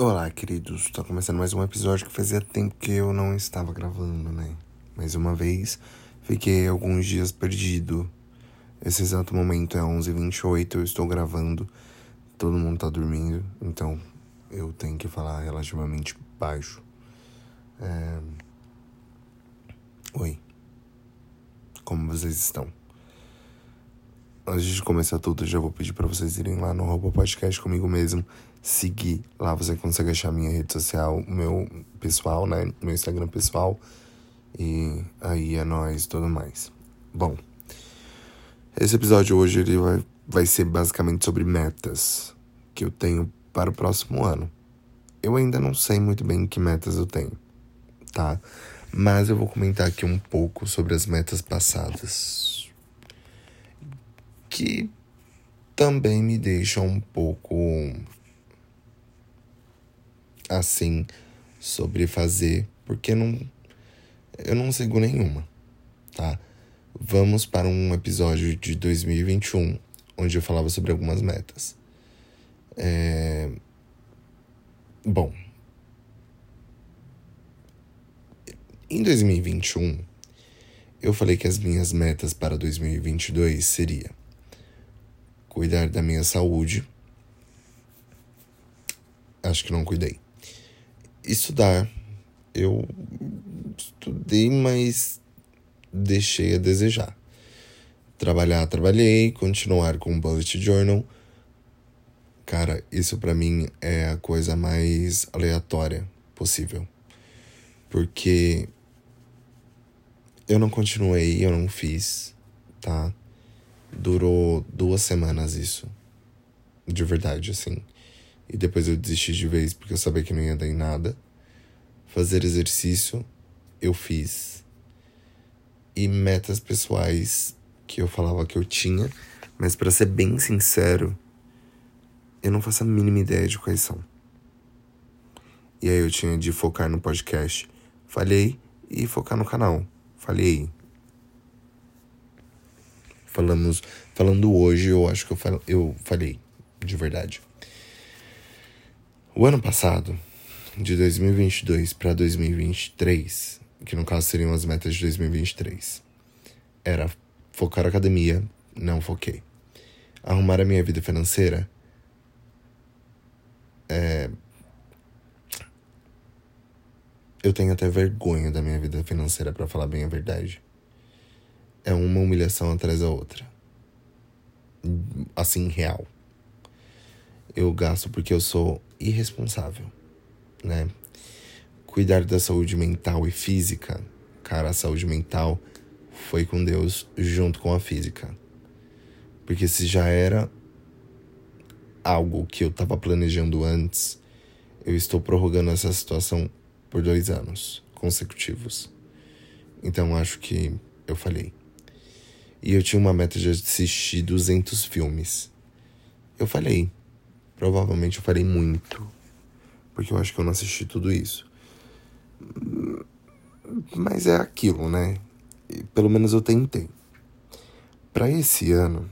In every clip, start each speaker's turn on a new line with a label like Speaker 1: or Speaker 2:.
Speaker 1: Olá, queridos. Tô começando mais um episódio que fazia tempo que eu não estava gravando, né? Mais uma vez, fiquei alguns dias perdido. Esse exato momento é 11h28, eu estou gravando. Todo mundo tá dormindo, então eu tenho que falar relativamente baixo. É... Oi. Como vocês estão? Antes de começar tudo, já vou pedir para vocês irem lá no Roupa Podcast comigo mesmo seguir. Lá você consegue achar minha rede social, meu pessoal, né? Meu Instagram pessoal. E aí é nós e tudo mais. Bom, esse episódio hoje ele vai, vai ser basicamente sobre metas que eu tenho para o próximo ano. Eu ainda não sei muito bem que metas eu tenho, tá? Mas eu vou comentar aqui um pouco sobre as metas passadas. Que também me deixam um pouco assim sobre fazer, porque não eu não sigo nenhuma, tá? Vamos para um episódio de 2021 onde eu falava sobre algumas metas. É... Bom, em 2021 eu falei que as minhas metas para 2022 seria cuidar da minha saúde. Acho que não cuidei estudar. Eu estudei, mas deixei a desejar. Trabalhar, trabalhei, continuar com o bullet journal. Cara, isso para mim é a coisa mais aleatória possível. Porque eu não continuei, eu não fiz, tá? Durou duas semanas isso. De verdade, assim. E depois eu desisti de vez porque eu sabia que não ia dar em nada. Fazer exercício, eu fiz. E metas pessoais que eu falava que eu tinha, mas para ser bem sincero, eu não faço a mínima ideia de quais são. E aí eu tinha de focar no podcast. Falhei e focar no canal. Falhei. Falamos, falando hoje, eu acho que eu, fal, eu falhei, de verdade. O ano passado, de 2022 para 2023, que no caso seriam as metas de 2023, era focar a academia, não foquei. Arrumar a minha vida financeira, é... eu tenho até vergonha da minha vida financeira, para falar bem a verdade. É uma humilhação atrás da outra. Assim, real eu gasto porque eu sou irresponsável, né? Cuidar da saúde mental e física, cara, a saúde mental foi com Deus junto com a física. Porque se já era algo que eu estava planejando antes, eu estou prorrogando essa situação por dois anos consecutivos. Então acho que eu falhei. E eu tinha uma meta de assistir 200 filmes. Eu falhei. Provavelmente eu farei muito. Porque eu acho que eu não assisti tudo isso. Mas é aquilo, né? Pelo menos eu tentei. Para esse ano,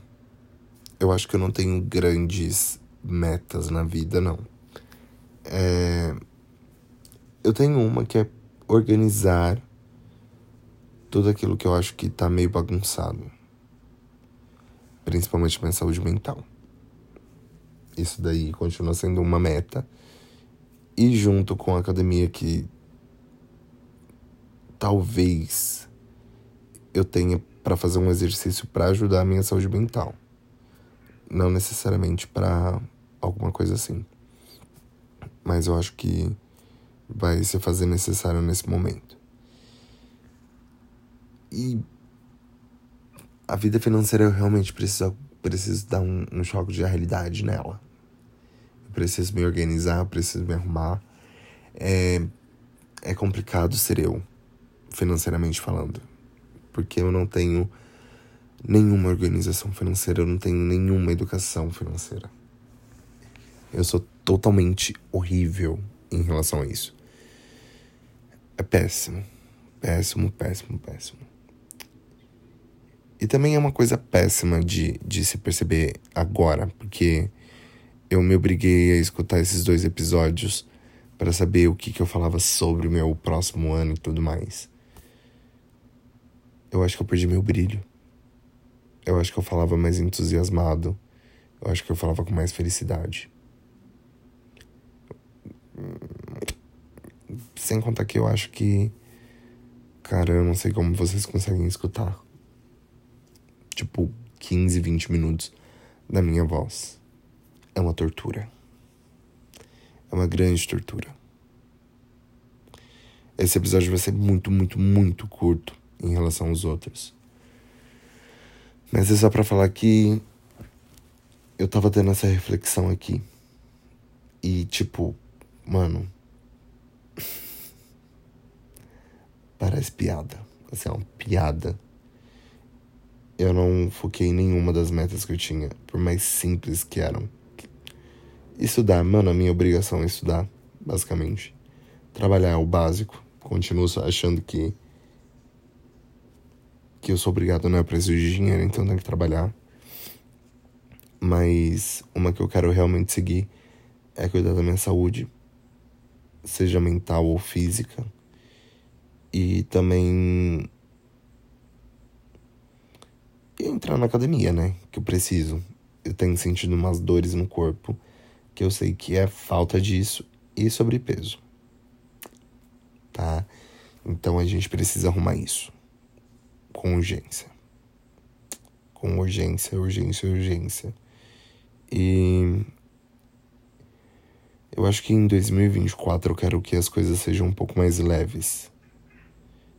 Speaker 1: eu acho que eu não tenho grandes metas na vida, não. É... Eu tenho uma que é organizar tudo aquilo que eu acho que tá meio bagunçado. Principalmente minha saúde mental. Isso daí continua sendo uma meta. E junto com a academia que talvez eu tenha para fazer um exercício para ajudar a minha saúde mental. Não necessariamente para alguma coisa assim. Mas eu acho que vai se fazer necessário nesse momento. E a vida financeira eu realmente preciso, preciso dar um, um choque de realidade nela preciso me organizar, preciso me arrumar. É, é complicado ser eu, financeiramente falando, porque eu não tenho nenhuma organização financeira, eu não tenho nenhuma educação financeira. Eu sou totalmente horrível em relação a isso. É péssimo. Péssimo, péssimo, péssimo. E também é uma coisa péssima de, de se perceber agora, porque eu me obriguei a escutar esses dois episódios para saber o que, que eu falava sobre o meu próximo ano e tudo mais. Eu acho que eu perdi meu brilho. Eu acho que eu falava mais entusiasmado. Eu acho que eu falava com mais felicidade. Sem contar que eu acho que. Cara, eu não sei como vocês conseguem escutar. Tipo, 15, 20 minutos da minha voz. É uma tortura. É uma grande tortura. Esse episódio vai ser muito, muito, muito curto em relação aos outros. Mas é só para falar que eu tava tendo essa reflexão aqui. E tipo, mano. Parece piada. Assim, é uma piada. Eu não foquei em nenhuma das metas que eu tinha, por mais simples que eram. Estudar, mano, a minha obrigação é estudar, basicamente. Trabalhar é o básico. Continuo achando que que eu sou obrigado, não é preciso de dinheiro, então tenho que trabalhar. Mas uma que eu quero realmente seguir é cuidar da minha saúde, seja mental ou física. E também entrar na academia, né? Que eu preciso. Eu tenho sentido umas dores no corpo, que eu sei que é falta disso e sobrepeso. Tá? Então a gente precisa arrumar isso com urgência. Com urgência, urgência, urgência. E eu acho que em 2024 eu quero que as coisas sejam um pouco mais leves.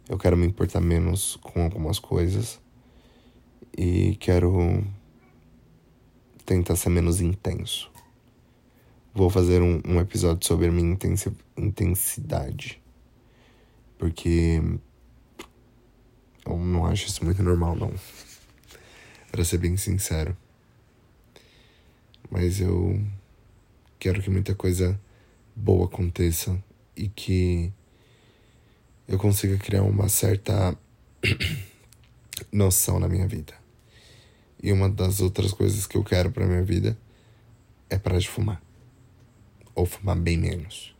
Speaker 1: Eu quero me importar menos com algumas coisas e quero tentar ser menos intenso. Vou fazer um, um episódio sobre a minha intensidade. Porque eu não acho isso muito normal, não. Para ser bem sincero. Mas eu quero que muita coisa boa aconteça e que eu consiga criar uma certa noção na minha vida. E uma das outras coisas que eu quero para minha vida é parar de fumar. Ou fumar bem menos.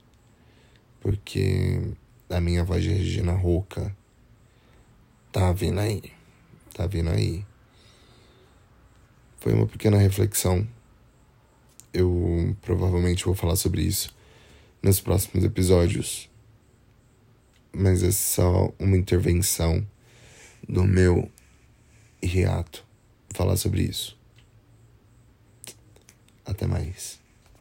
Speaker 1: Porque a minha voz de Regina Rouca Tá vindo aí. Tá vindo aí. Foi uma pequena reflexão. Eu provavelmente vou falar sobre isso nos próximos episódios. Mas é só uma intervenção do meu hiato falar sobre isso. Até mais.